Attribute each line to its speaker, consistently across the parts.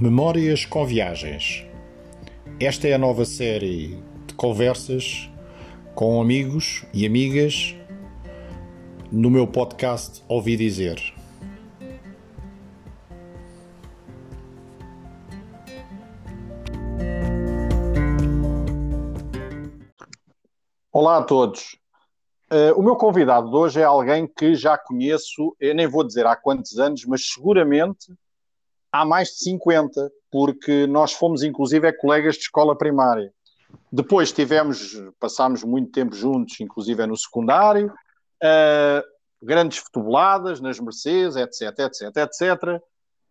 Speaker 1: Memórias com Viagens. Esta é a nova série de conversas com amigos e amigas no meu podcast Ouvi Dizer. Olá a todos. Uh, o meu convidado de hoje é alguém que já conheço, eu nem vou dizer há quantos anos, mas seguramente há mais de 50, porque nós fomos inclusive é, colegas de escola primária. Depois tivemos, passámos muito tempo juntos, inclusive no secundário, uh, grandes futeboladas nas Mercedes, etc, etc, etc.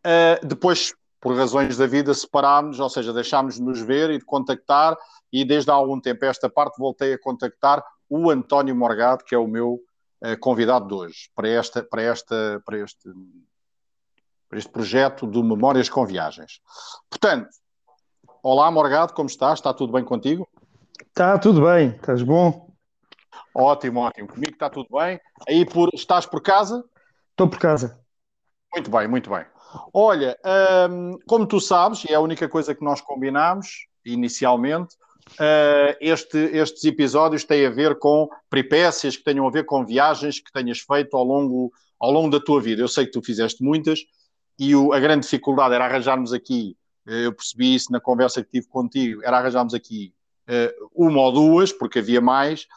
Speaker 1: Uh, depois, por razões da vida, separámos, ou seja, deixámos de nos ver e de contactar, e desde há algum tempo esta parte voltei a contactar o António Morgado, que é o meu uh, convidado de hoje, para, esta, para, esta, para este para este projeto do Memórias com Viagens. Portanto, olá Morgado, como estás? Está tudo bem contigo?
Speaker 2: Está tudo bem, estás bom?
Speaker 1: Ótimo, ótimo. Comigo está tudo bem. Aí por, estás por casa?
Speaker 2: Estou por casa.
Speaker 1: Muito bem, muito bem. Olha, hum, como tu sabes, e é a única coisa que nós combinámos inicialmente, uh, este, estes episódios têm a ver com peripécias que tenham a ver com viagens que tenhas feito ao longo, ao longo da tua vida. Eu sei que tu fizeste muitas, e o, a grande dificuldade era arranjarmos aqui, eh, eu percebi isso na conversa que tive contigo, era arranjarmos aqui uh, uma ou duas, porque havia mais,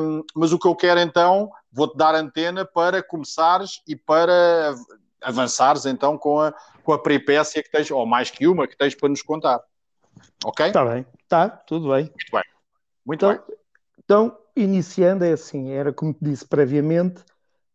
Speaker 1: um, mas o que eu quero então, vou-te dar antena para começares e para avançares então com a, com a peripécia que tens, ou mais que uma que tens para nos contar. Ok?
Speaker 2: Está bem, está, tudo bem.
Speaker 1: Muito bem. Muito
Speaker 2: então,
Speaker 1: bem.
Speaker 2: Então, iniciando é assim, era como te disse previamente,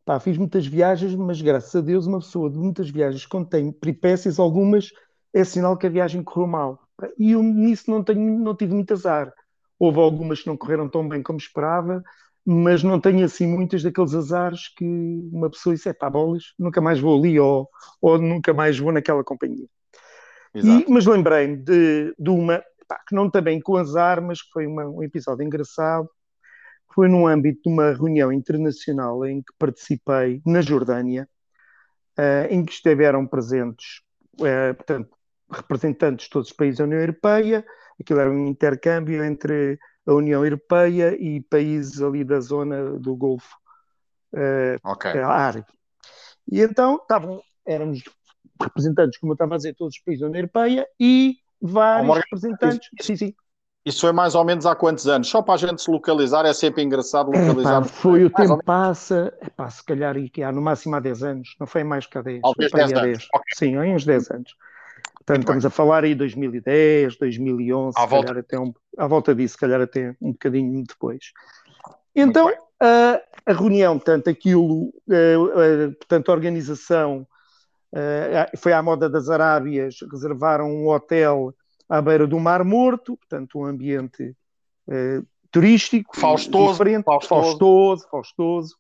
Speaker 2: Pá, fiz muitas viagens, mas graças a Deus, uma pessoa de muitas viagens, quando tem peripécias, algumas, é sinal que a viagem correu mal. E eu nisso não, tenho, não tive muito azar. Houve algumas que não correram tão bem como esperava, mas não tenho assim muitas daqueles azares que uma pessoa disse: é pá, bolas, nunca mais vou ali ou, ou nunca mais vou naquela companhia. E, mas lembrei-me de, de uma, pá, que não também com azar, mas que foi uma, um episódio engraçado, foi no âmbito de uma reunião internacional em que participei na Jordânia, uh, em que estiveram presentes, uh, portanto, representantes de todos os países da União Europeia. Aquilo era um intercâmbio entre a União Europeia e países ali da zona do Golfo uh, okay. Árabe. E então estavam, éramos representantes, como eu estava a dizer, todos os países da União Europeia e vários representantes.
Speaker 1: Sim, sim. Isso foi mais ou menos há quantos anos? Só para a gente se localizar, é sempre engraçado localizar.
Speaker 2: Epá, foi o mais tempo passa, epá, se calhar há no máximo há 10 anos, não foi mais que há 10.
Speaker 1: Talvez 10 anos. 10.
Speaker 2: Okay. Sim, há uns 10 anos. Portanto, estamos a falar aí 2010, 2011, à volta. até um, à volta disso, se calhar até um bocadinho depois. Então, a, a, reunião, portanto, aquilo, a, a, portanto, a organização foi à moda das Arábias, reservaram um hotel à beira do Mar Morto, portanto, um ambiente eh, turístico,
Speaker 1: faustoso,
Speaker 2: diferente, faustoso, faustoso. faustoso.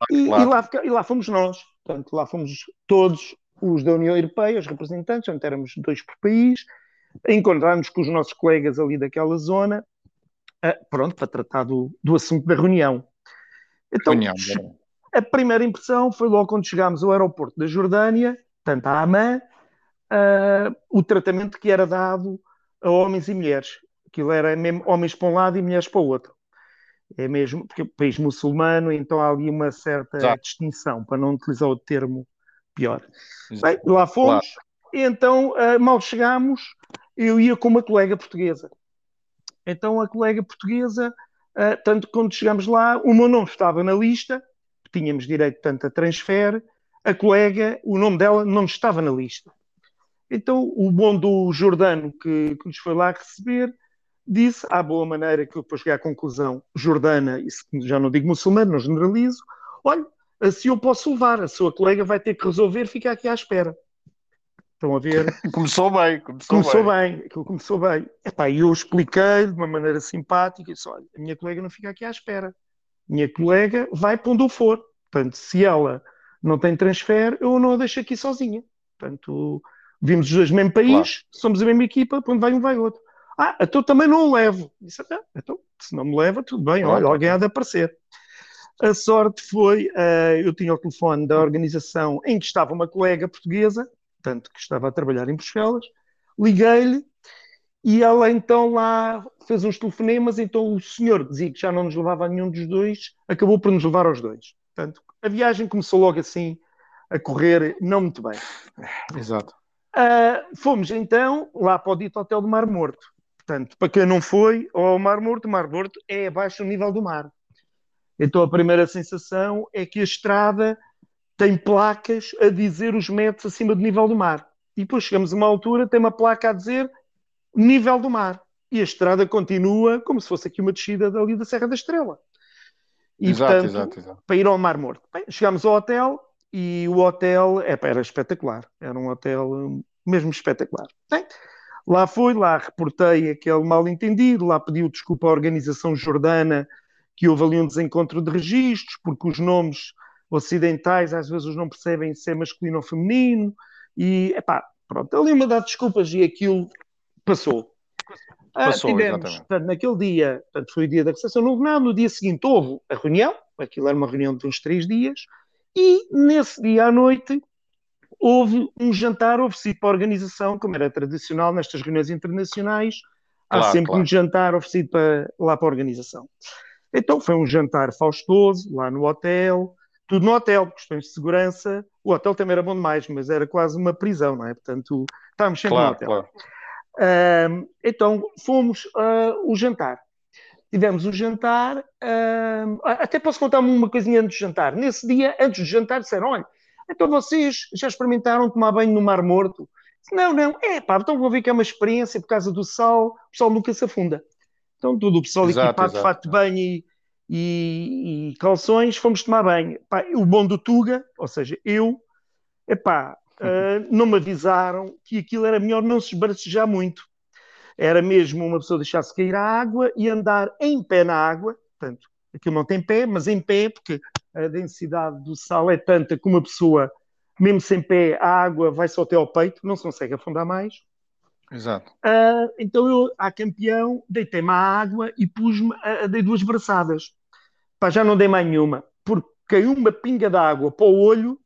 Speaker 2: Ah, e, claro. e, lá, e lá fomos nós, portanto, lá fomos todos os da União Europeia, os representantes, portanto, éramos dois por país, encontramos com os nossos colegas ali daquela zona, uh, pronto, para tratar do, do assunto da reunião. Então, reunião, a primeira impressão foi logo quando chegámos ao aeroporto da Jordânia, portanto, a Amman, uh, o tratamento que era dado a homens e mulheres. Aquilo era mesmo homens para um lado e mulheres para o outro. É mesmo, porque o país muçulmano, então há ali uma certa Exato. distinção, para não utilizar o termo pior. Bem, lá fomos, claro. e então, uh, mal chegámos, eu ia com uma colega portuguesa. Então, a colega portuguesa, uh, tanto quando chegamos lá, o meu nome estava na lista, tínhamos direito, tanto a transfer, a colega, o nome dela não estava na lista. Então, o bom do Jordano que, que nos foi lá receber disse, à boa maneira, que eu depois cheguei à conclusão, Jordana, isso já não digo muçulmano, não generalizo, olha, assim eu posso levar, a sua colega vai ter que resolver, fica aqui à espera. Estão a ver?
Speaker 1: começou bem, começou,
Speaker 2: começou bem. bem. Aquilo começou bem. Epá, eu expliquei de uma maneira simpática, disse, olha, a minha colega não fica aqui à espera. Minha colega vai para onde eu for. Portanto, se ela não tem transfer, eu não a deixo aqui sozinha. Portanto, Vimos os dois no mesmo país, claro. somos a mesma equipa, onde vai um, vai outro. Ah, então também não o levo. Disse, ah, então, se não me leva, tudo bem, olha, alguém há de aparecer. A sorte foi, uh, eu tinha o telefone da organização em que estava uma colega portuguesa, tanto que estava a trabalhar em Bruxelas, liguei-lhe e ela então lá fez uns telefonemas, então o senhor dizia que já não nos levava a nenhum dos dois, acabou por nos levar aos dois. Portanto, a viagem começou logo assim a correr não muito bem.
Speaker 1: Exato.
Speaker 2: Uh, fomos então lá para o dito Hotel do Mar Morto. Portanto, para quem não foi ao Mar Morto, o Mar Morto é abaixo do nível do mar. Então a primeira sensação é que a estrada tem placas a dizer os metros acima do nível do mar. E depois chegamos a uma altura, tem uma placa a dizer nível do mar. E a estrada continua como se fosse aqui uma descida dali da Serra da Estrela. E, exato, portanto, exato, exato. para ir ao Mar Morto. Bem, chegamos ao hotel e o hotel era espetacular. Era um hotel mesmo espetacular. Bem, lá fui, lá reportei aquele mal-entendido, lá pediu desculpa à organização jordana que houve ali um desencontro de registros, porque os nomes ocidentais às vezes não percebem se é masculino ou feminino, e, epá, pronto, ali uma de desculpas e aquilo passou.
Speaker 1: Ah, passou, tivemos,
Speaker 2: portanto, naquele dia, portanto, foi o dia da recepção, não houve nada, no dia seguinte houve a reunião, aquilo era uma reunião de uns três dias, e nesse dia à noite houve um jantar oferecido para a organização, como era tradicional nestas reuniões internacionais, há claro, sempre claro. um jantar oferecido para, lá para a organização. Então foi um jantar faustoso, lá no hotel, tudo no hotel, questões de segurança. O hotel também era bom demais, mas era quase uma prisão, não é? Portanto, estávamos sempre claro, no hotel. Claro. Uh, então fomos uh, o jantar. Tivemos o jantar, uh, até posso contar uma coisinha antes do jantar. Nesse dia, antes do jantar, disseram: olha, então vocês já experimentaram tomar banho no Mar Morto? Não, não, é pá, então vou ver que é uma experiência por causa do sal, o pessoal nunca se afunda. Então, todo o pessoal exato, equipado de fato de banho e, e, e, calções, fomos tomar banho. Pá, o bom do Tuga, ou seja, eu, epá, uh, não me avisaram que aquilo era melhor não se esbracejar muito. Era mesmo uma pessoa deixar-se cair a água e andar em pé na água, portanto, aquilo não tem pé, mas em pé, porque a densidade do sal é tanta que uma pessoa, mesmo sem pé, a água vai só até ao peito, não se consegue afundar mais.
Speaker 1: Exato.
Speaker 2: Uh, então eu, a campeão, deitei-me à água e pus-me, uh, dei duas braçadas. Pá, já não dei mais nenhuma, porque caiu uma pinga d'água para o olho,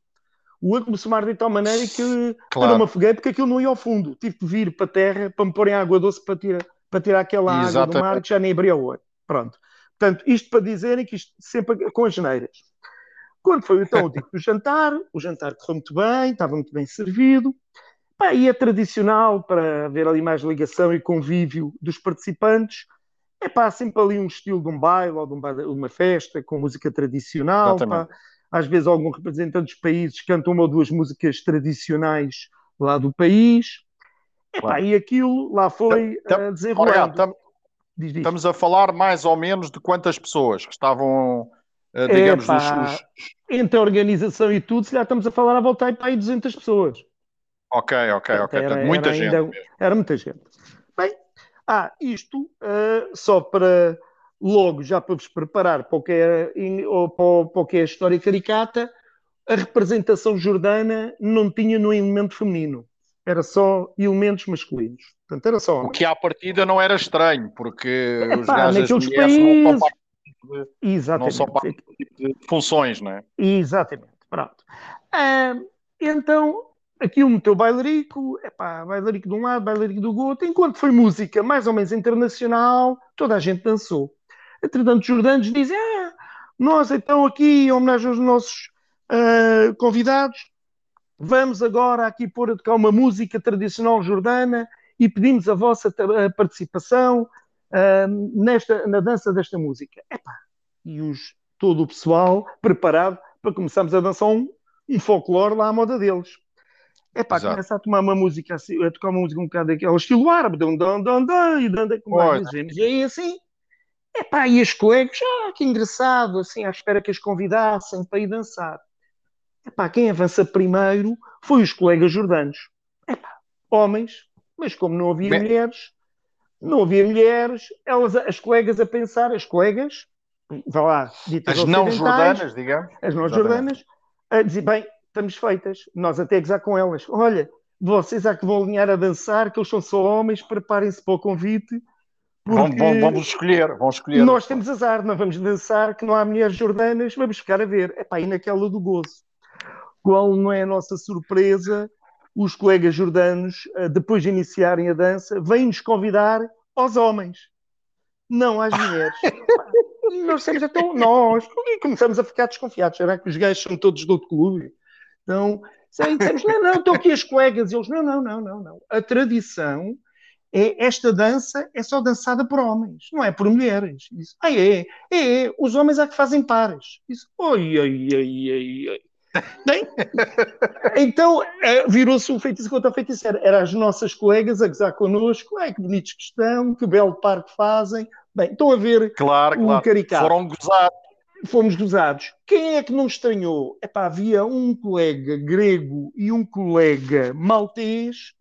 Speaker 2: o olho começou a arder de tal maneira que claro. eu não me afoguei, porque aquilo não ia ao fundo. Tive que vir para a terra para me pôr em água doce para tirar, para tirar aquela Exatamente. água do mar que já nem abria o olho. Pronto. Portanto, isto para dizerem que isto sempre com as geneiras. Quando foi então o dia do jantar, o jantar correu muito bem, estava muito bem servido. Pá, e é tradicional para haver ali mais ligação e convívio dos participantes. É pá, sempre ali um estilo de um baile ou de um baile, uma festa com música tradicional. Pá. Às vezes algum representante dos países canta uma ou duas músicas tradicionais lá do país. É pá, e aquilo lá foi uh, desenrolando. Olha,
Speaker 1: diz. Estamos a falar mais ou menos de quantas pessoas que estavam, uh, digamos, os, os...
Speaker 2: entre a organização e tudo, se já estamos a falar a voltar para aí 200 pessoas.
Speaker 1: Ok, ok, ok. Era, muita era gente. Ainda,
Speaker 2: era muita gente. Bem, ah, isto uh, só para logo, já para vos preparar para o que é, ou para, o que é a história caricata, a representação jordana não tinha no elemento feminino. Era só elementos masculinos. Portanto, era só
Speaker 1: O que à partida não era estranho, porque
Speaker 2: os gajos países... de, Exatamente.
Speaker 1: Não são parte de funções, não é?
Speaker 2: Exatamente. Pronto. Ah, então, aquilo meteu bailarico, epá, bailarico de um lado, bailarico do outro, enquanto foi música mais ou menos internacional, toda a gente dançou. Entretanto, os jordanos dizem, ah, nós então aqui, em homenagem aos nossos uh, convidados, vamos agora aqui pôr a tocar uma música tradicional jordana e pedimos a vossa participação uh, nesta, na dança desta música. Epá, e os, todo o pessoal preparado para começarmos a dançar um, um folclore lá à moda deles. É pá, começa a tomar uma música assim, a tocar uma música um bocado daquele estilo árabe, dum, dum, dum, dum, e dando com mais E aí assim, é pá, e as colegas, ah, que engraçado, assim, à espera que as convidassem para ir dançar. É pá, quem avança primeiro foi os colegas jordanos. É pá, homens, mas como não havia Bem... mulheres, não havia mulheres, elas, as colegas a pensar, as colegas, vá lá,
Speaker 1: ditas as não jordanas, digamos,
Speaker 2: as não jordanas, a dizer, bem, estamos feitas. Nós até gozar com elas. Olha, vocês há que vão alinhar a dançar, que eles são só homens, preparem-se para o convite.
Speaker 1: Vão, vão, vamos escolher, vão escolher.
Speaker 2: Nós temos azar, não vamos dançar, que não há mulheres jordanas, vamos ficar a ver. É pá, e naquela do gozo. Qual não é a nossa surpresa os colegas jordanos, uh, depois de iniciarem a dança, vêm-nos convidar aos homens, não às mulheres. nós temos então, nós, e começamos a ficar desconfiados. Será que os gajos são todos do outro clube? Então, dizemos, não, não, estão aqui as colegas. E eles, não, não, não, não, não. A tradição é esta dança é só dançada por homens, não é por mulheres. Isso, ah, é, é, é, os homens é que fazem pares. Isso, oi, oi, oi, oi, oi. Bem, então eh, virou-se um feitiço contra o feiticeiro. Eram as nossas colegas a gozar connosco. Ai, que bonitos que estão, que belo par que fazem. Bem, estão a ver
Speaker 1: claro,
Speaker 2: um
Speaker 1: claro.
Speaker 2: caricato.
Speaker 1: Foram gozados.
Speaker 2: Fomos gozados. Quem é que não estranhou? Epá, havia um colega grego e um colega maltês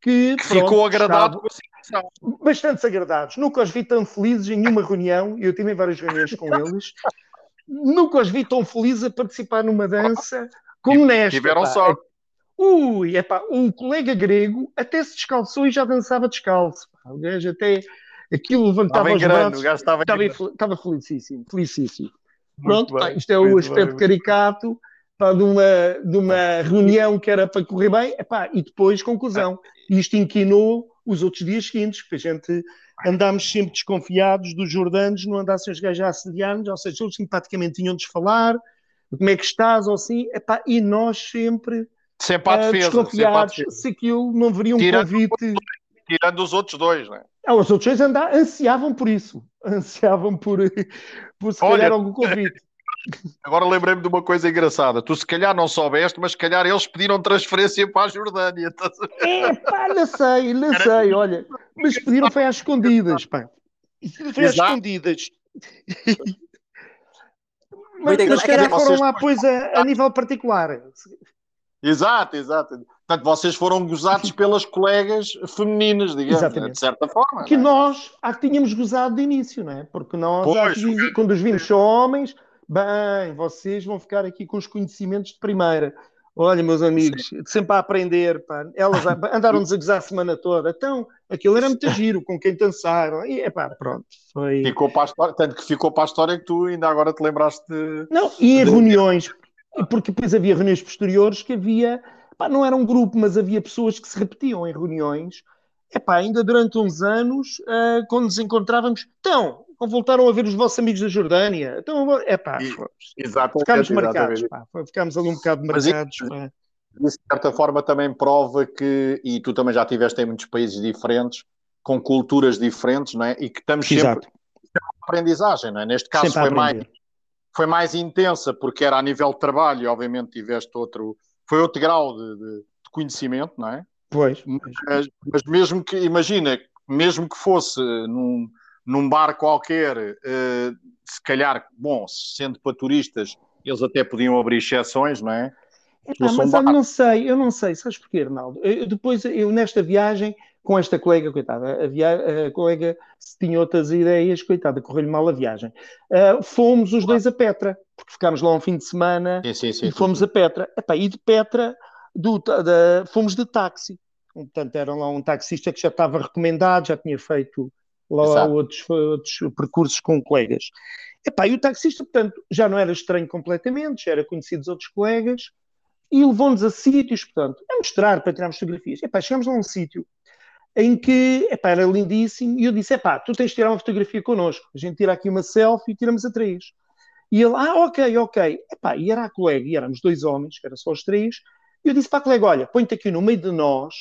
Speaker 2: que,
Speaker 1: que pronto, ficou agradado com a
Speaker 2: situação. Bastante agradados. Nunca os vi tão felizes em nenhuma reunião, eu tive várias reuniões com eles. Nunca os vi tão felizes a participar numa dança como nesta.
Speaker 1: Tiveram pá. sorte.
Speaker 2: Ui, epá, um colega grego até se descalçou e já dançava descalço. Pá. O gajo até aquilo levantava os grande, braços. O gajo estava, estava, estava felicíssimo, felicíssimo. Pronto, pá, isto é o aspecto bem. caricato pá, de, uma, de uma reunião que era para correr bem, epá, e depois conclusão. Isto inquinou os outros dias seguintes, porque a gente andámos sempre desconfiados dos jordanos, não andassem os gajos a assediar-nos, ou seja, eles simpaticamente tinham-nos falar, como é que estás, ou assim, epá, e nós sempre,
Speaker 1: sempre à defesa, uh,
Speaker 2: desconfiados sempre se aquilo não veria um tirando convite.
Speaker 1: Tirando os outros dois, não é?
Speaker 2: Ah, os outros dois andar, ansiavam por isso, ansiavam por, por se Olha, calhar algum convite.
Speaker 1: Agora lembrei-me de uma coisa engraçada. Tu se calhar não soubeste, mas se calhar eles pediram transferência para a Jordânia.
Speaker 2: É, pá, não sei, não sei, olha. Mas pediram foi às escondidas, pá. Foi às escondidas. mas, mas se calhar foram lá, pois, a, a nível particular.
Speaker 1: Exato, exato. Portanto, vocês foram gozados pelas colegas femininas, digamos, Exatamente. de certa forma.
Speaker 2: Que é? nós, há que tínhamos gozado de início, não é? Porque nós, pois, quando os vimos só homens, Bem, vocês vão ficar aqui com os conhecimentos de primeira. Olha, meus amigos, Sim. sempre a aprender, pá. Elas andaram-nos a gozar a semana toda. Então, aquilo era muito giro, com quem dançaram. E, epá, pronto, foi...
Speaker 1: Ficou para a história, tanto que ficou para a história que tu ainda agora te lembraste de...
Speaker 2: Não, e em de... reuniões, porque depois havia reuniões posteriores que havia... Pá, não era um grupo, mas havia pessoas que se repetiam em reuniões. Epá, ainda durante uns anos, uh, quando nos encontrávamos... Então, voltaram a ver os vossos amigos da Jordânia. Então, é pá, ficámos marcados, pá, ficámos ali um bocado marcados. Mas,
Speaker 1: de certa forma também prova que, e tu também já estiveste em muitos países diferentes, com culturas diferentes, não é? E que estamos Exato. sempre aprendizagem, não é? Neste caso foi mais, foi mais intensa porque era a nível de trabalho e obviamente tiveste outro, foi outro grau de, de, de conhecimento, não é?
Speaker 2: Pois.
Speaker 1: Mas, mas, mesmo que, imagina, mesmo que fosse num, num bar qualquer, uh, se calhar, bom, sendo para turistas, eles até podiam abrir exceções, não é?
Speaker 2: Ah, mas eu não sei, eu não sei, sabes porquê, Arnaldo? Eu, depois, eu nesta viagem, com esta colega, coitada, a, via... a colega tinha outras ideias, coitada, correu-lhe mal a viagem. Uh, fomos os dois a Petra, porque ficámos lá um fim de semana
Speaker 1: sim, sim, sim,
Speaker 2: e fomos a Petra. Epá, e de Petra, do, da, fomos de táxi. Portanto, era lá um taxista que já estava recomendado, já tinha feito lá há outros, outros percursos com colegas. Epá, e o taxista, portanto, já não era estranho completamente, já era conhecido dos outros colegas, e levou-nos a sítios, portanto, a mostrar para tirarmos fotografias. Epá, chegamos lá a um sítio em que, epá, era lindíssimo, e eu disse, epá, tu tens de tirar uma fotografia connosco, a gente tira aqui uma selfie e tiramos a três. E ele, ah, ok, ok. Epá, e era a colega, e éramos dois homens, que era só os três, e eu disse para a colega, olha, põe-te aqui no meio de nós,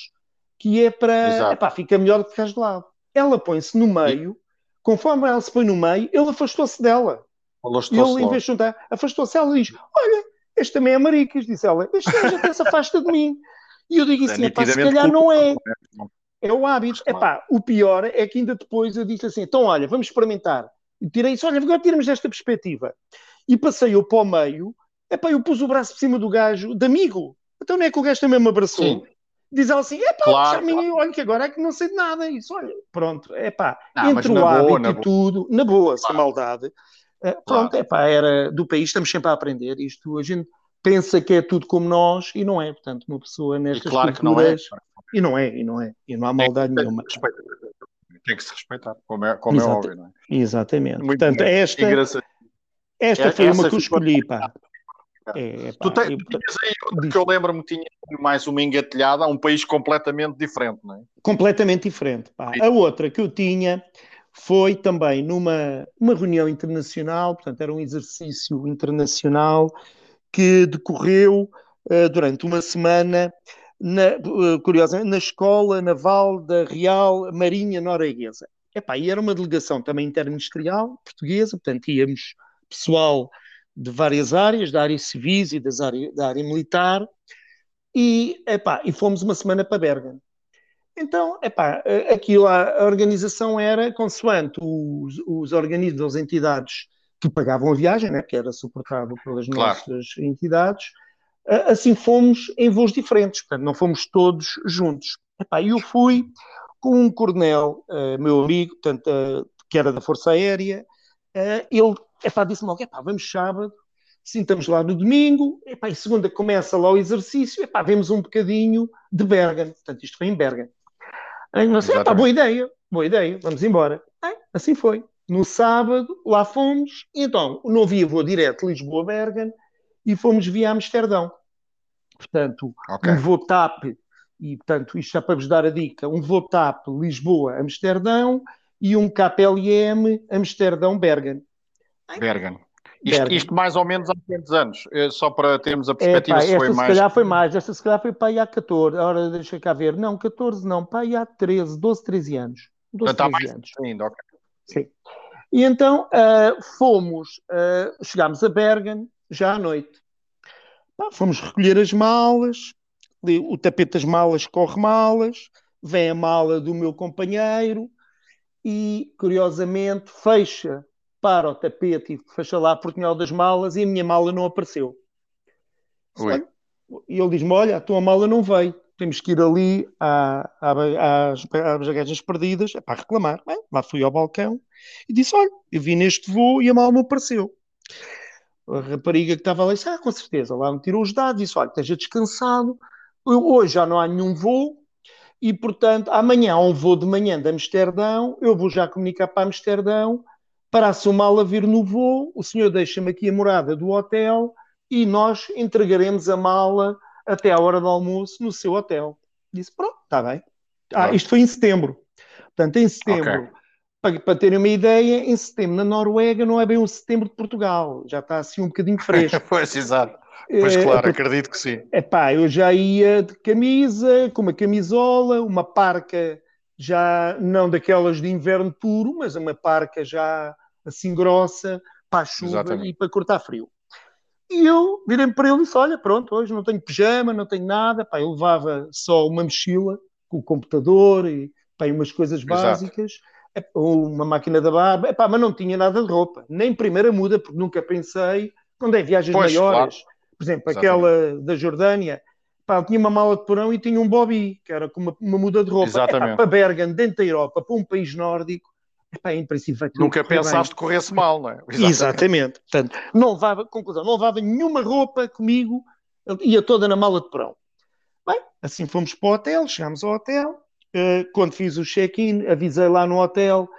Speaker 2: que é para, epá, fica melhor do que ficares de lado ela põe-se no meio, conforme ela se põe no meio, ele afastou-se dela. Ele, em vez de juntar, afastou-se. Ela diz: Olha, este também é maricas. Disse ela: Este gajo até se afasta de mim. E eu digo assim: é, se calhar não é. É o hábito. Epá, o pior é que ainda depois eu disse assim: então, olha, vamos experimentar. E tirei isso, olha, agora tiramos desta perspectiva. E passei-o para o meio, epá, eu pus o braço por cima do gajo, de amigo. Então não é que o gajo também me abraçou. Sim diz ela assim: é pá, claro, claro. olha que agora é que não sei de nada. Isso, olha, pronto, é pá, entre o hábito boa, e tudo, na boa, claro. sem maldade. Uh, pronto, é pá, era do país, estamos sempre a aprender. Isto a gente pensa que é tudo como nós e não é. Portanto, uma pessoa nestas
Speaker 1: claro culturas.
Speaker 2: Que não é. E não é, e não é. E não há maldade tem, nenhuma.
Speaker 1: Tem que se respeitar, como é, como é óbvio, não é?
Speaker 2: Exatamente. Muito Portanto, bem. esta, esta foi uma que eu escolhi, pá.
Speaker 1: É, tu tens, eu, aí, que eu lembro-me tinha mais uma engatilhada, um país completamente diferente, não é?
Speaker 2: Completamente diferente. Pá. A outra que eu tinha foi também numa uma reunião internacional, portanto, era um exercício internacional que decorreu uh, durante uma semana, na, uh, curiosamente, na Escola Naval da Real Marinha Norueguesa. Epá, e era uma delegação também interministerial portuguesa, portanto, íamos pessoal de várias áreas, da área civis e das área, da área militar, e, epá, e fomos uma semana para Bergen. Então, epá, aquilo, a organização era consoante os, os organismos, as entidades que pagavam a viagem, né, que era suportado pelas claro. nossas entidades, assim fomos em voos diferentes, portanto, não fomos todos juntos. Epá, eu fui com um coronel, uh, meu amigo, portanto, uh, que era da Força Aérea, uh, ele epá, disse-me logo, epá, vamos sábado, sentamos lá no domingo, epá, e segunda começa lá o exercício, epá, vemos um bocadinho de Bergen, portanto, isto foi em Bergen. Aí nós, epá, boa ideia, boa ideia, vamos embora. assim foi. No sábado, lá fomos, então, não havia voo direto Lisboa-Bergen, e fomos via Amsterdão. Portanto, okay. um voo TAP, e portanto, isto já para vos dar a dica, um voo TAP Lisboa-Amsterdão e um KPLM Amsterdão-Bergen.
Speaker 1: Bergen. Isto, isto, mais ou menos há quantos anos? Eh, só para termos a perspectiva é, pá, se foi
Speaker 2: mais.
Speaker 1: se
Speaker 2: calhar foi mais, esta se calhar foi para aí há 14. Agora deixa cá ver. Não, 14 não, para aí há 13, 12, 13 anos. 12,
Speaker 1: então, 13 mais anos. Ainda, ok.
Speaker 2: Sim. E então uh, fomos, uh, chegámos a Bergen já à noite. Pá, fomos recolher as malas, o tapete das malas corre malas, vem a mala do meu companheiro e, curiosamente, fecha para o tapete e fecha lá a portinhol das malas e a minha mala não apareceu. E ele diz-me: Olha, a tua mala não veio, temos que ir ali à, à, às, às bagagens perdidas é para reclamar. Bem, lá fui ao balcão e disse: Olha, eu vi neste voo e a mala não apareceu. A rapariga que estava lá disse: Ah, com certeza, lá me tirou os dados, disse: Olha, esteja descansado, hoje já não há nenhum voo. E, portanto, amanhã há um voo de manhã de Amsterdão. Eu vou já comunicar para Amsterdão para a mala vir no voo, o senhor deixa-me aqui a morada do hotel e nós entregaremos a mala até à hora do almoço no seu hotel. Disse, pronto, está bem. Ah, isto foi em setembro. Portanto, em setembro, okay. para, para terem uma ideia, em setembro na Noruega não é bem o setembro de Portugal, já está assim um bocadinho fresco.
Speaker 1: pois, exato. Pois é, claro, é, acredito que sim.
Speaker 2: É pá, eu já ia de camisa, com uma camisola, uma parca já não daquelas de inverno puro, mas uma parca já assim grossa para a chuva Exatamente. e para cortar frio. E eu virei para ele e disse: Olha, pronto, hoje não tenho pijama, não tenho nada. Pá, eu levava só uma mochila com o computador e pá, umas coisas básicas, ou uma máquina da barba, Epá, mas não tinha nada de roupa, nem primeira muda, porque nunca pensei, quando é viagens pois, maiores, claro. por exemplo, Exatamente. aquela da Jordânia, pá, tinha uma mala de porão e tinha um bobby, que era com uma, uma muda de roupa. Epá, para Bergen, dentro da Europa, para um país nórdico, epá, em princípio vai
Speaker 1: Nunca pensaste que corresse mal, não é?
Speaker 2: Exatamente. Exatamente. Portanto, não levava, conclusão, não levava nenhuma roupa comigo, ia toda na mala de porão. Bem, assim fomos para o hotel, chegámos ao hotel, uh, quando fiz o check-in, avisei lá no hotel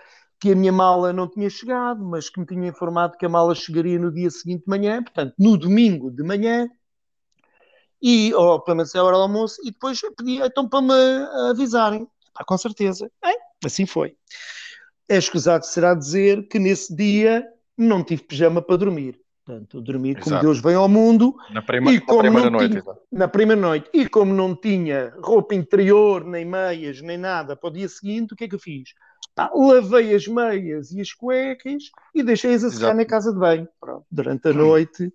Speaker 2: que a minha mala não tinha chegado, mas que me tinha informado que a mala chegaria no dia seguinte de manhã, portanto, no domingo de manhã, e, ou pelo menos a hora do almoço, e depois pedi então para me avisarem. Ah, com certeza. Bem, assim foi. É escusado será dizer que nesse dia não tive pijama para dormir. Portanto, dormi Exato. como Deus vem ao mundo.
Speaker 1: Na, prima, e como na primeira noite.
Speaker 2: Tinha, na primeira noite. E como não tinha roupa interior, nem meias, nem nada para o dia seguinte, o que é que eu fiz? Tá, lavei as meias e as cuecas e deixei-as a secar na casa de banho. Pronto, durante a noite,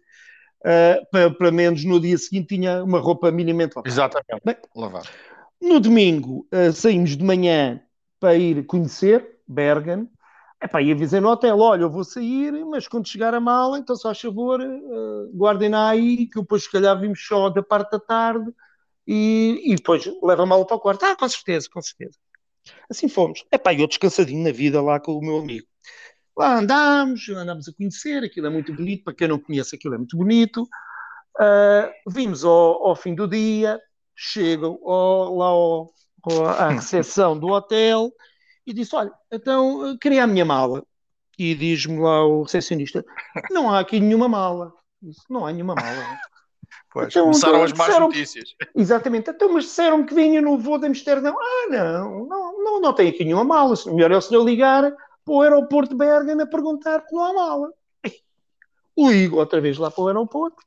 Speaker 2: uh, para, para, menos no dia seguinte, tinha uma roupa minimamente lavada.
Speaker 1: Exatamente. Bem, lavada.
Speaker 2: No domingo, uh, saímos de manhã para ir conhecer Bergen. Epá, e avisei no hotel, olha, eu vou sair, mas quando chegar a mala, então só a favor, uh, guardem aí, que depois se calhar vimos só da parte da tarde e, e depois leva a mala para o quarto. Ah, com certeza, com certeza. Assim fomos. Epá, eu descansadinho na vida lá com o meu amigo. Lá andámos, andámos a conhecer, aquilo é muito bonito, para quem não conhece aquilo é muito bonito. Uh, vimos ao, ao, fim do dia, chego ao, lá ao, à recepção do hotel, e disse: Olha, então queria a minha mala. E diz-me lá o recepcionista: Não há aqui nenhuma mala. Disse, não há nenhuma mala.
Speaker 3: Pois, então, começaram então, as más notícias.
Speaker 2: Exatamente. Então, mas disseram que vinha no voo de Amsterdão. Ah, não, não, não, não tem aqui nenhuma mala. Melhor é o senhor ligar para o aeroporto de Bergen a perguntar que não há mala. Ligo outra vez lá para o aeroporto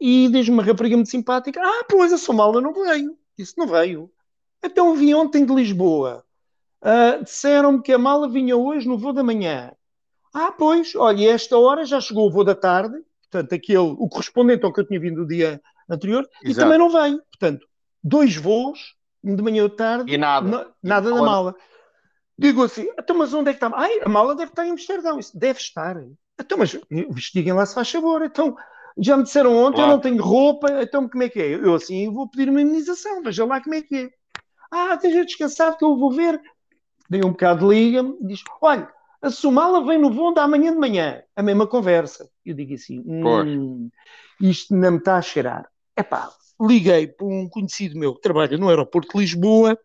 Speaker 2: e diz-me uma rapariga muito simpática: Ah, pois a sua mala não veio. Disse: Não veio. Então vi ontem de Lisboa. Uh, Disseram-me que a mala vinha hoje no voo da manhã. Ah, pois, olha, esta hora já chegou o voo da tarde, portanto, aquele, o correspondente ao que eu tinha vindo o dia anterior, Exato. e também não veio. Portanto, dois voos, um de manhã ou de tarde,
Speaker 1: e nada,
Speaker 2: nada da mala. Digo assim, então, mas onde é que está? Ai, a mala deve estar em Amsterdão. Isso deve estar. Então, mas investiguem lá se faz favor. Então, já me disseram ontem, claro. eu não tenho roupa, então como é que é? Eu assim vou pedir uma imunização, veja lá como é que é. Ah, esteja descansado que eu vou ver. Dei um bocado de liga-me, diz: olha, a Somala vem no voo da manhã de manhã. A mesma conversa. Eu digo assim: hum, isto não me está a cheirar. Epá, liguei para um conhecido meu que trabalha no aeroporto de Lisboa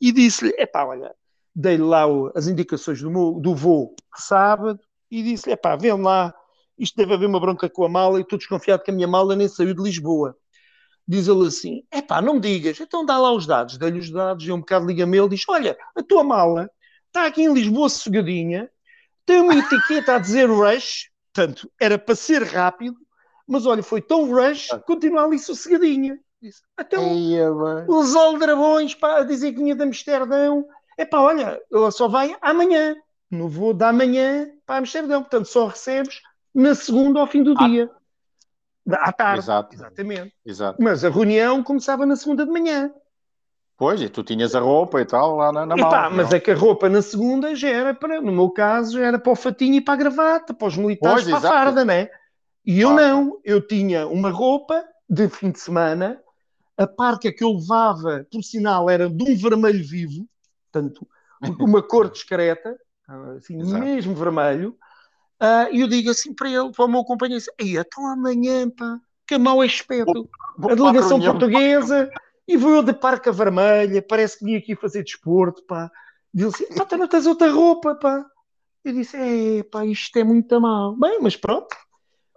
Speaker 2: e disse-lhe: epá, olha, dei-lhe lá as indicações do, meu, do voo sábado e disse-lhe: epá, vê lá, isto deve haver uma bronca com a mala e estou desconfiado que a minha mala nem saiu de Lisboa. Diz ele assim: epá, não me digas, então dá lá os dados. Dei-lhe os dados e um bocado liga-me ele diz: olha, a tua mala está aqui em Lisboa sossegadinha, tem uma etiqueta a dizer rush, portanto, era para ser rápido, mas olha, foi tão rush, continua ali sossegadinha. Disse, então, Eia, os aldrabões pá, a dizer que vinha de Amsterdão, é pá, olha, ela só vai amanhã, no voo da manhã para Amsterdão, portanto, só recebes na segunda ao fim do ah. dia. À tarde. Exato. Exatamente. Exato. Mas a reunião começava na segunda de manhã.
Speaker 1: Pois, e tu tinhas a roupa e tal lá na, na mala.
Speaker 2: Mas é que a roupa na segunda já era para, no meu caso, já era para o fatinho e para a gravata, para os militares, pois, para exato. a farda, né? E eu não, eu tinha uma roupa de fim de semana, a parca que eu levava, por sinal, era de um vermelho vivo, portanto, uma cor discreta, assim, exato. mesmo vermelho, uh, e eu digo assim para ele, para o meu companheiro, assim, então amanhã, pá, que mal é espeto. A delegação portuguesa e vou eu de parca vermelha, parece que vinha aqui fazer desporto, pá. Disse assim, pá, tu não tens outra roupa, pá. Eu disse, é, pá, isto é muito mal. Bem, mas pronto.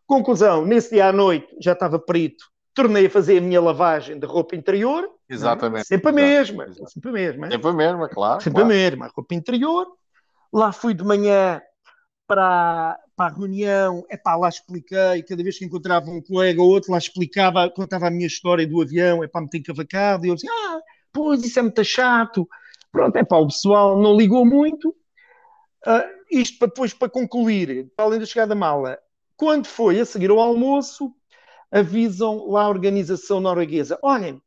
Speaker 2: Conclusão, nesse dia à noite já estava perito, tornei a fazer a minha lavagem de roupa interior.
Speaker 1: Exatamente.
Speaker 2: Sempre a mesma, sempre a mesma.
Speaker 1: Sempre a mesma, claro.
Speaker 2: Sempre
Speaker 1: claro.
Speaker 2: a mesma, a roupa interior. Lá fui de manhã para, para a reunião, é pá, lá expliquei, cada vez que encontrava um colega ou outro, lá explicava, contava a minha história do avião, é pá, me tem cavacado, e eu dizia, ah, pois, isso é muito chato. Pronto, é pá, o pessoal não ligou muito. Uh, isto para, depois, para concluir, para além da chegada da mala, quando foi a seguir ao almoço, avisam lá a organização norueguesa, olhem,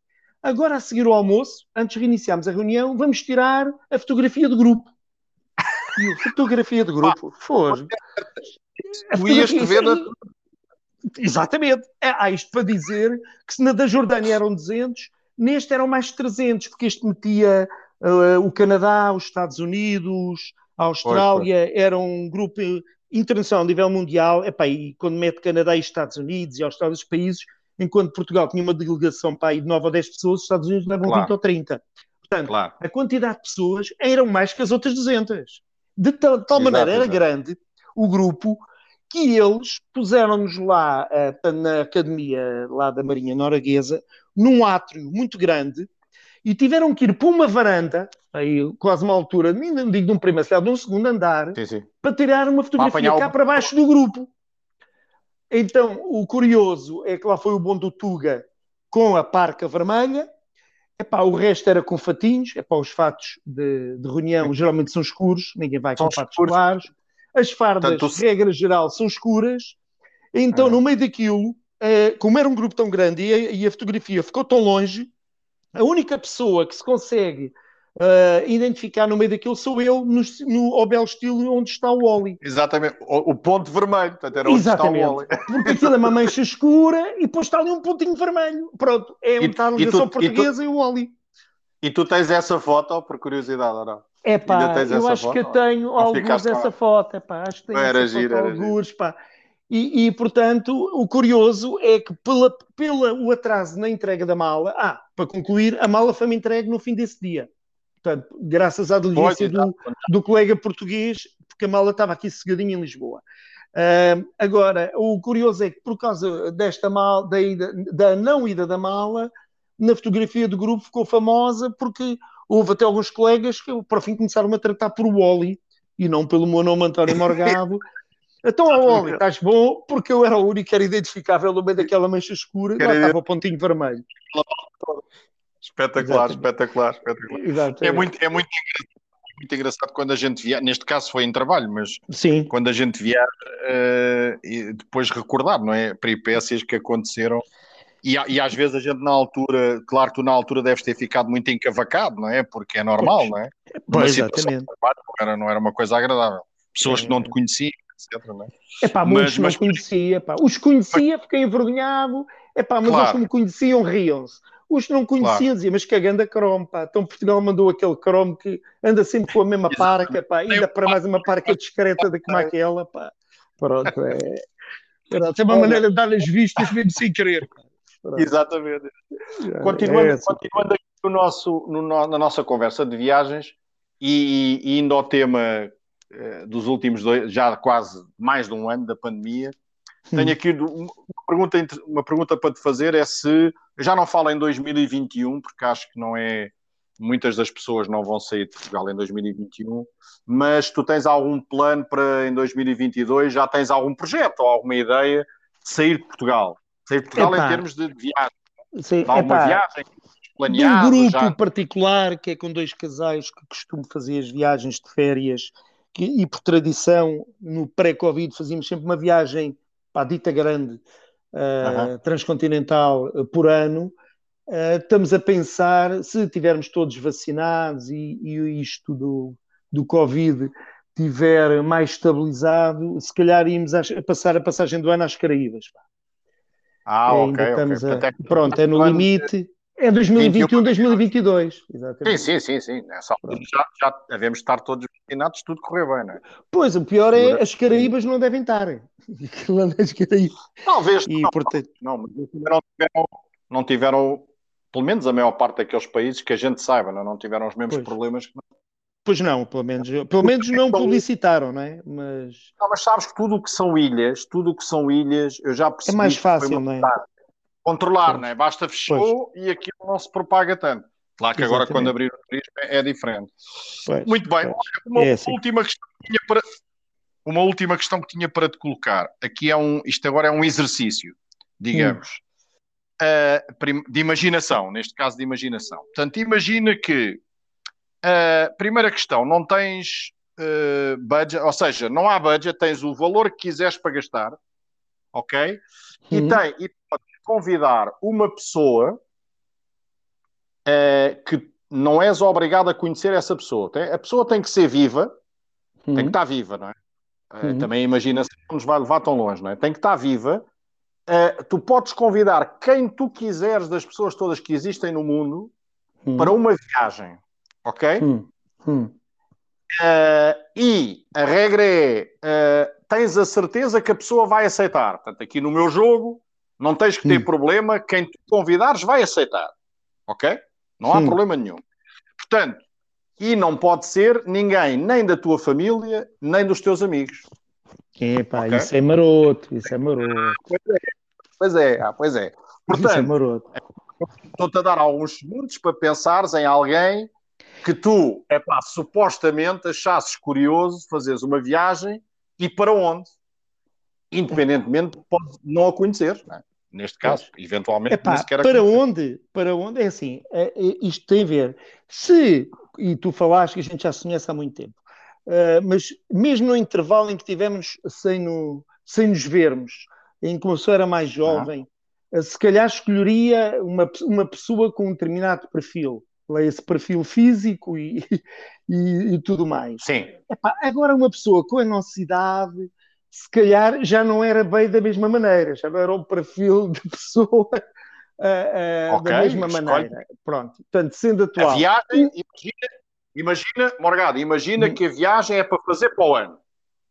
Speaker 2: agora a seguir ao almoço, antes de reiniciarmos a reunião, vamos tirar a fotografia do grupo. E fotografia de grupo. Foge.
Speaker 1: Tu ias te ver na...
Speaker 2: Exatamente. É, há isto para dizer que se na da Jordânia eram 200, neste eram mais 300, porque este metia uh, o Canadá, os Estados Unidos, a Austrália, pois, era um grupo internacional a nível mundial. Epá, e quando mete Canadá e Estados Unidos e Austrália, os países, enquanto Portugal tinha uma delegação para aí de 9 ou 10 pessoas, os Estados Unidos levam claro. 20 ou 30. Portanto, claro. a quantidade de pessoas eram mais que as outras 200. De tal, tal maneira era grande o grupo que eles puseram-nos lá uh, na academia lá da Marinha Norueguesa, num átrio muito grande, e tiveram que ir para uma varanda, aí quase uma altura, não digo de um primeiro de um segundo andar, sim, sim. para tirar uma fotografia cá o... para baixo do grupo. Então, o curioso é que lá foi o bom do Tuga com a parca vermelha, Epá, o resto era com fatinhos, epá, os fatos de, de reunião geralmente são escuros, ninguém vai são com fatos escuros. claros. As fardas, Tanto... regra geral, são escuras. Então, ah. no meio daquilo, eh, como era um grupo tão grande e a, e a fotografia ficou tão longe, a única pessoa que se consegue uh, identificar no meio daquilo sou eu, no, no, ao belo estilo onde está o Oli.
Speaker 1: Exatamente, o, o, ponto vermelho, portanto era onde Exatamente. está o Oli.
Speaker 2: Porque aquilo é uma mancha escura e depois está ali um pontinho vermelho. Pronto, é onde está a portuguesa e, tu, e, o Oli.
Speaker 1: E tu tens essa foto, por curiosidade, ou não?
Speaker 2: É pá, eu acho foto? que eu tenho alguns dessa foto, é pá, acho que tenho
Speaker 1: era essa giro,
Speaker 2: foto, alguns, pá. E, e, portanto, o curioso é que pela, pela o atraso na entrega da mala, ah, para concluir, a mala foi-me entregue no fim desse dia. Portanto, graças à diligência do, do, colega português, porque a mala estava aqui cegadinha em Lisboa. Uh, agora, o curioso é que por causa desta mal, da, ida, da não ida da mala, na fotografia do grupo ficou famosa porque houve até alguns colegas que para o fim começaram a tratar por Wally e não pelo meu nome António Morgado. então, Wally, estás bom? Porque eu era o único que era identificável no meio daquela mancha escura, lá estava o pontinho vermelho.
Speaker 1: Espetacular, espetacular, espetacular. É muito, é muito muito engraçado quando a gente vier, neste caso foi em trabalho, mas
Speaker 2: Sim.
Speaker 1: quando a gente vier uh, e depois recordar, não é? Peripécias que aconteceram e, e, às vezes a gente na altura, claro que tu na altura deves ter ficado muito encavacado, não é? Porque é normal, pois. não é?
Speaker 2: Pois, exatamente.
Speaker 1: Trabalho, não, era, não era uma coisa agradável. Pessoas é. que não te conheciam, etc. Não é?
Speaker 2: Epá, muitos mas, não mas... conhecia, pá. os conhecia, fiquei envergonhado, epá, mas claro. os que me conheciam riam-se. Os não conheciam claro. diziam, mas que a cromo, pá. Então Portugal mandou aquele cromo que anda sempre com a mesma parca, pá. Ainda para mais uma parca discreta do que aquela, pá. Pronto, é... Pronto, é uma maneira de dar as vistas mesmo sem querer, pá.
Speaker 1: Exatamente. Continuando, é continuando aqui no nosso, no, na nossa conversa de viagens e, e indo ao tema eh, dos últimos dois, já quase mais de um ano da pandemia. Tenho aqui uma pergunta, uma pergunta para te fazer: é se já não falo em 2021, porque acho que não é. Muitas das pessoas não vão sair de Portugal em 2021, mas tu tens algum plano para em 2022? Já tens algum projeto ou alguma ideia de sair de Portugal? Sair de Portugal epá. em termos de viagem. Sim, alguma viagem planeada.
Speaker 2: Um grupo
Speaker 1: já...
Speaker 2: particular que é com dois casais que costumam fazer as viagens de férias que, e por tradição, no pré-Covid, fazíamos sempre uma viagem para dita grande, uh, transcontinental, uh, por ano. Uh, estamos a pensar, se tivermos todos vacinados e, e isto do, do Covid tiver mais estabilizado, se calhar íamos a, a passar a passagem do ano às Caraíbas.
Speaker 1: Ah, é, ok, ok.
Speaker 2: A... Pronto, é no limite. É 2021, 2022.
Speaker 1: Exatamente. Sim, sim, sim, sim. Nessa altura já, já devemos estar todos vacinados, tudo correr bem, não é?
Speaker 2: Pois, o pior é as Caraíbas não devem estar. As
Speaker 1: Caraíbas. Talvez e, não, portanto... não, mas não tiveram, não tiveram, pelo menos a maior parte daqueles países que a gente saiba, não, não tiveram os mesmos pois. problemas que
Speaker 2: Pois não, pelo menos, pelo menos não publicitaram, não é? Mas...
Speaker 1: Não, mas sabes que tudo o que são ilhas, tudo o que são ilhas, eu já percebi.
Speaker 2: É mais fácil, não é?
Speaker 1: Controlar, não é? Basta fechou pois. e aquilo não se propaga tanto. Claro que Exatamente. agora, quando abrir o turismo, é, é diferente. Pois, Muito bem, uma é assim. última questão que tinha para. Uma última questão que tinha para te colocar. Aqui é um. Isto agora é um exercício, digamos. Hum. Uh, de imaginação, neste caso de imaginação. Portanto, imagina que Uh, primeira questão, não tens uh, budget, ou seja, não há budget, tens o valor que quiseres para gastar, ok? E, uhum. tem, e podes convidar uma pessoa uh, que não és obrigado a conhecer essa pessoa. Tem, a pessoa tem que ser viva, uhum. tem que estar viva, não é? Uhum. Também imagina se não nos vai levar tão longe, não é? Tem que estar viva. tu podes convidar quem tu quiseres das pessoas todas que existem no mundo uhum. para uma viagem ok? Uh, e a regra é: uh, tens a certeza que a pessoa vai aceitar. Portanto, aqui no meu jogo, não tens que ter problema, quem tu convidares vai aceitar, ok? Não há problema nenhum. Portanto, e não pode ser ninguém, nem da tua família, nem dos teus amigos.
Speaker 2: Epá, okay? isso é maroto, isso é maroto.
Speaker 1: Pois é, ah, pois é. Portanto, isso é maroto. Estou-te a dar alguns segundos para pensares em alguém que tu, é pá, supostamente achasses curioso fazeres uma viagem e para onde? Independentemente pode não a conhecer, não é? Neste caso, é. eventualmente
Speaker 2: Epá, para onde? Para onde? É assim, é, é, isto tem a ver. Se, e tu falaste que a gente já se conhece há muito tempo, uh, mas mesmo no intervalo em que tivemos sem, no, sem nos vermos, em que uma pessoa era mais jovem, ah. se calhar escolheria uma, uma pessoa com um determinado perfil esse perfil físico e, e, e tudo mais.
Speaker 1: Sim.
Speaker 2: Epá, agora, uma pessoa com a nossa idade, se calhar já não era bem da mesma maneira, já não era o perfil de pessoa uh, uh, okay, da mesma escolhe. maneira. Pronto, portanto, sendo atual.
Speaker 1: A viagem, imagina, imagina Morgado, imagina que a viagem é para fazer para o ano.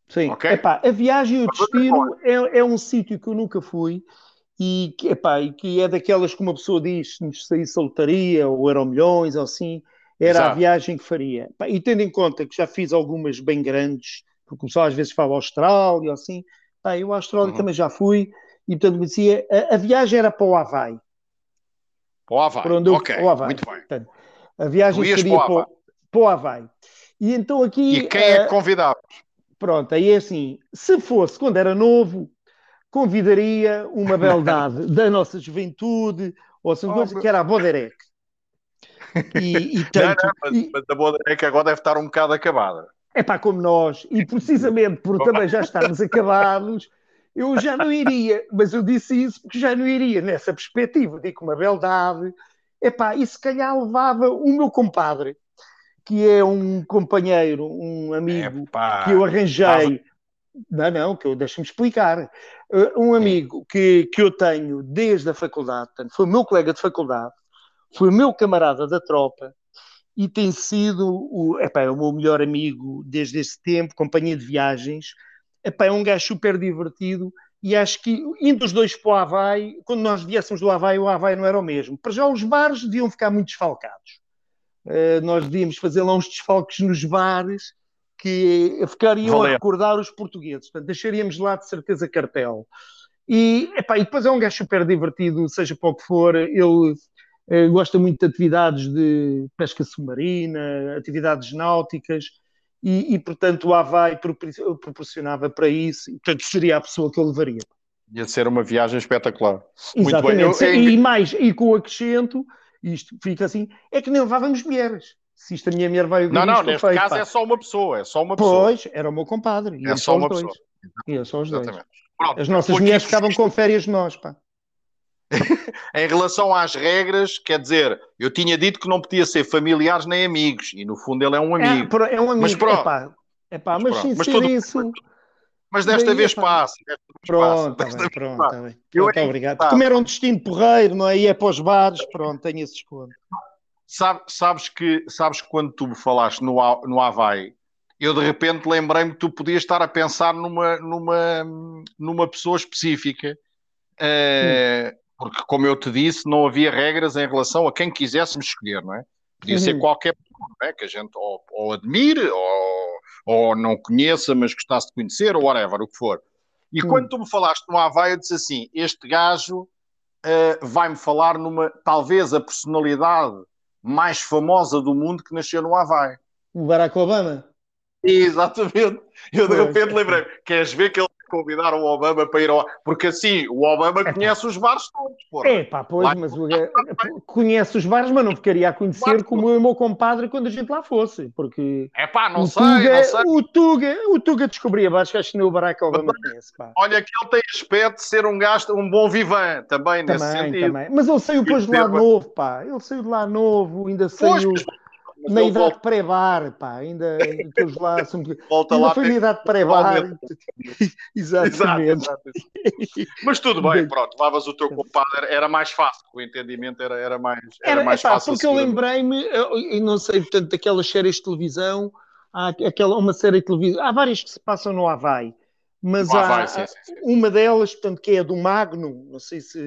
Speaker 2: Sim, okay? Epá, a viagem e o destino é, é um sítio que eu nunca fui e, epá, e que é daquelas que uma pessoa diz se nos saísse lotaria ou eram milhões ou assim, era Exato. a viagem que faria. e tendo em conta que já fiz algumas bem grandes, porque o pessoal às vezes fala Austrália ou assim, Pá, eu a Austrália uhum. também já fui, e portanto me dizia, a, a, viagem era para o Havaí.
Speaker 1: Para o Havaí, para onde eu, ok, Havaí. muito bem. Portanto,
Speaker 2: a viagem seria para o, Havaí. para o Havaí. E então aqui...
Speaker 1: E quem é que convidava?
Speaker 2: Pronto, aí é assim, se fosse quando era novo, convidaria uma beldade da nossa juventude, ou assim, oh, que era a Boderek.
Speaker 1: E, e tanto, não, não, mas, e... mas a Boderek agora deve estar um bocado acabada.
Speaker 2: É pá, como nós, e precisamente por também já estarmos acabados, eu já não iria, mas eu disse isso porque já não iria nessa perspectiva, digo uma beldade, é pá, e se calhar levava o meu compadre, que é um companheiro, um amigo Epá, que eu arranjei. Não, não, que eu deixa-me explicar. Uh, um amigo que, que eu tenho desde a faculdade, portanto, foi o meu colega de faculdade, foi o meu camarada da tropa e tem sido o, epá, é o meu melhor amigo desde esse tempo, companhia de viagens. Epá, é um gajo super divertido e acho que indo os dois para o Havaí, quando nós viéssemos do Havaí, o Havaí não era o mesmo. Para já os bares deviam ficar muito desfalcados. Uh, nós devíamos fazer lá uns desfalques nos bares que ficariam Valeu. a recordar os portugueses. Portanto, deixaríamos lá de certeza cartel. E, epá, e depois é um gajo super divertido, seja para o que for. Ele gosta muito de atividades de pesca submarina, atividades náuticas. E, e portanto, o Havaí proporcionava para isso. E, portanto, seria a pessoa que eu levaria.
Speaker 1: Ia ser uma viagem espetacular.
Speaker 2: Exatamente. Muito bem. Eu, E mais, e com o acrescento isto fica assim, é que nem levávamos mulheres. Se isto a minha mulher vai
Speaker 1: Não, não, neste feito, caso pá. é só uma pessoa, é só uma pessoa.
Speaker 2: Pois, era o meu compadre.
Speaker 1: É só uma pessoa.
Speaker 2: E só os dois. Pronto, As nossas mulheres ficavam com férias de nós, pá.
Speaker 1: em relação às regras, quer dizer, eu tinha dito que não podia ser familiares nem amigos, e no fundo ele é um é, amigo.
Speaker 2: É, é um amigo, mas pronto. É pá, é pá, mas, mas sem mas tudo, isso...
Speaker 1: Mas desta vez passa.
Speaker 2: Pronto, passa. Tá bem, pronto, tá bem. Eu pronto, é obrigado. Tá. Como era um destino porreiro, não é? E é para os bares, pronto, tenho esse desconto.
Speaker 1: Sabe, sabes que sabes que quando tu me falaste no, no Havaí, eu de repente lembrei-me que tu podias estar a pensar numa, numa, numa pessoa específica. Uh, porque, como eu te disse, não havia regras em relação a quem quiséssemos escolher, não é? Podia uhum. ser qualquer pessoa, não é? Que a gente ou, ou admire, ou ou não conheça, mas gostasse de conhecer, ou whatever, o que for. E hum. quando tu me falaste no Havaí, eu disse assim: este gajo uh, vai-me falar numa, talvez, a personalidade mais famosa do mundo que nasceu no Havaí.
Speaker 2: O Barack Obama?
Speaker 1: Exatamente. Eu de repente lembrei queres ver que ele convidar o Obama para ir ao. Porque assim, o Obama é, conhece os bares todos. Porra.
Speaker 2: É pá, pois, lá... mas o... conhece os bares, mas não ficaria a conhecer como o meu compadre quando a gente lá fosse. Porque.
Speaker 1: É pá, não, sei, Tuga, não sei.
Speaker 2: O Tuga, o Tuga descobria bares que acho que nem o Barack Obama conhece. Pá.
Speaker 1: Olha que ele tem aspecto de ser um gasto, um bom vivan também, também nesse sentido. Também.
Speaker 2: Mas ele saiu depois de lá novo, pá. Ele saiu de lá novo, ainda saiu. Pois, na idade volta... pré-bar, pá, ainda todos lá. Volta ainda lá, foi na idade pré-bar. Exatamente. Exato,
Speaker 1: Mas tudo bem, pronto, levavas o teu compadre, era mais fácil, o entendimento era, era mais, era, era mais pá, fácil.
Speaker 2: Porque eu lembrei-me, eu não sei, portanto, daquelas séries de televisão, há aquela, uma série de televisão, há várias que se passam no Havaí, mas há, vai, sim, sim, sim. uma delas, portanto, que é do Magno, não sei se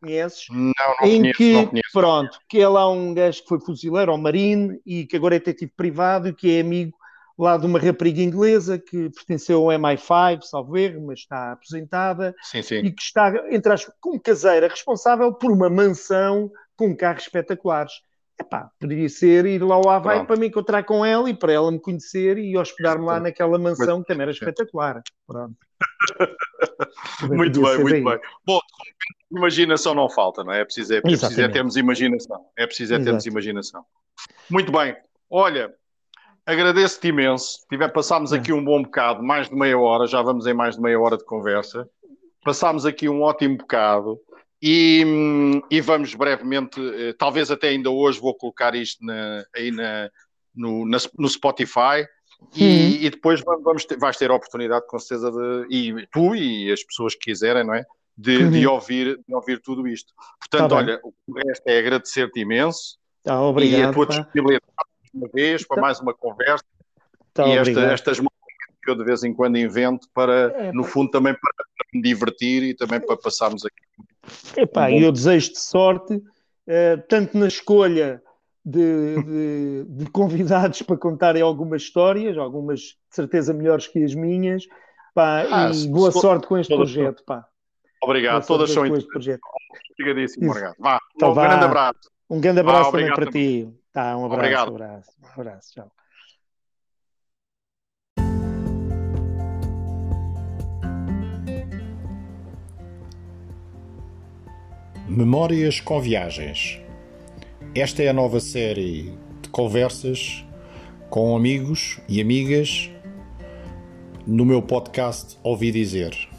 Speaker 2: conheces,
Speaker 1: não, não em conheço, que, não conheço,
Speaker 2: pronto, que é lá um gajo que foi fuzileiro ao Marine e que agora é detetive privado e que é amigo lá de uma rapariga inglesa que pertenceu ao MI5, salvo erro, mas está aposentada
Speaker 1: sim, sim.
Speaker 2: e que está, entre as como caseira, responsável por uma mansão com carros espetaculares. Epá, poderia ser ir lá ao Havaí Pronto. para me encontrar com ela e para ela me conhecer e hospedar-me lá naquela mansão que também era espetacular. Pronto.
Speaker 1: muito bem, muito bem. Bom, imaginação não falta, não é? É preciso, é, preciso é termos imaginação. É preciso é termos imaginação. Muito bem. Olha, agradeço-te imenso. Tiver, passámos aqui um bom bocado, mais de meia hora, já vamos em mais de meia hora de conversa. Passámos aqui um ótimo bocado. E, e, vamos brevemente, eh, talvez até ainda hoje vou colocar isto na, aí na, no, na, no Spotify e, e, depois vamos ter, vais ter a oportunidade com certeza de, e tu e as pessoas que quiserem, não é? De, uhum. de ouvir, de ouvir tudo isto. Portanto, tá olha, o resto é agradecer-te imenso
Speaker 2: tá, obrigado,
Speaker 1: e a tua disponibilidade uma vez para tá. mais uma conversa tá, e esta, estas que eu de vez em quando invento para, é, no fundo, também para me divertir e também para passarmos aqui
Speaker 2: Epá, um eu desejo-te sorte, uh, tanto na escolha de, de, de, convidados para contarem algumas histórias, algumas de certeza melhores que as minhas, Pá, ah, e boa sorte com este projeto, pá.
Speaker 4: Obrigado, todas são
Speaker 2: com este projeto.
Speaker 4: Obrigadíssimo, obrigado. Vá, então, um vá. grande abraço.
Speaker 2: Um grande abraço também para também. ti. Tá, um abraço, obrigado. um abraço. Um abraço, tchau.
Speaker 1: Memórias com Viagens. Esta é a nova série de conversas com amigos e amigas no meu podcast Ouvi Dizer.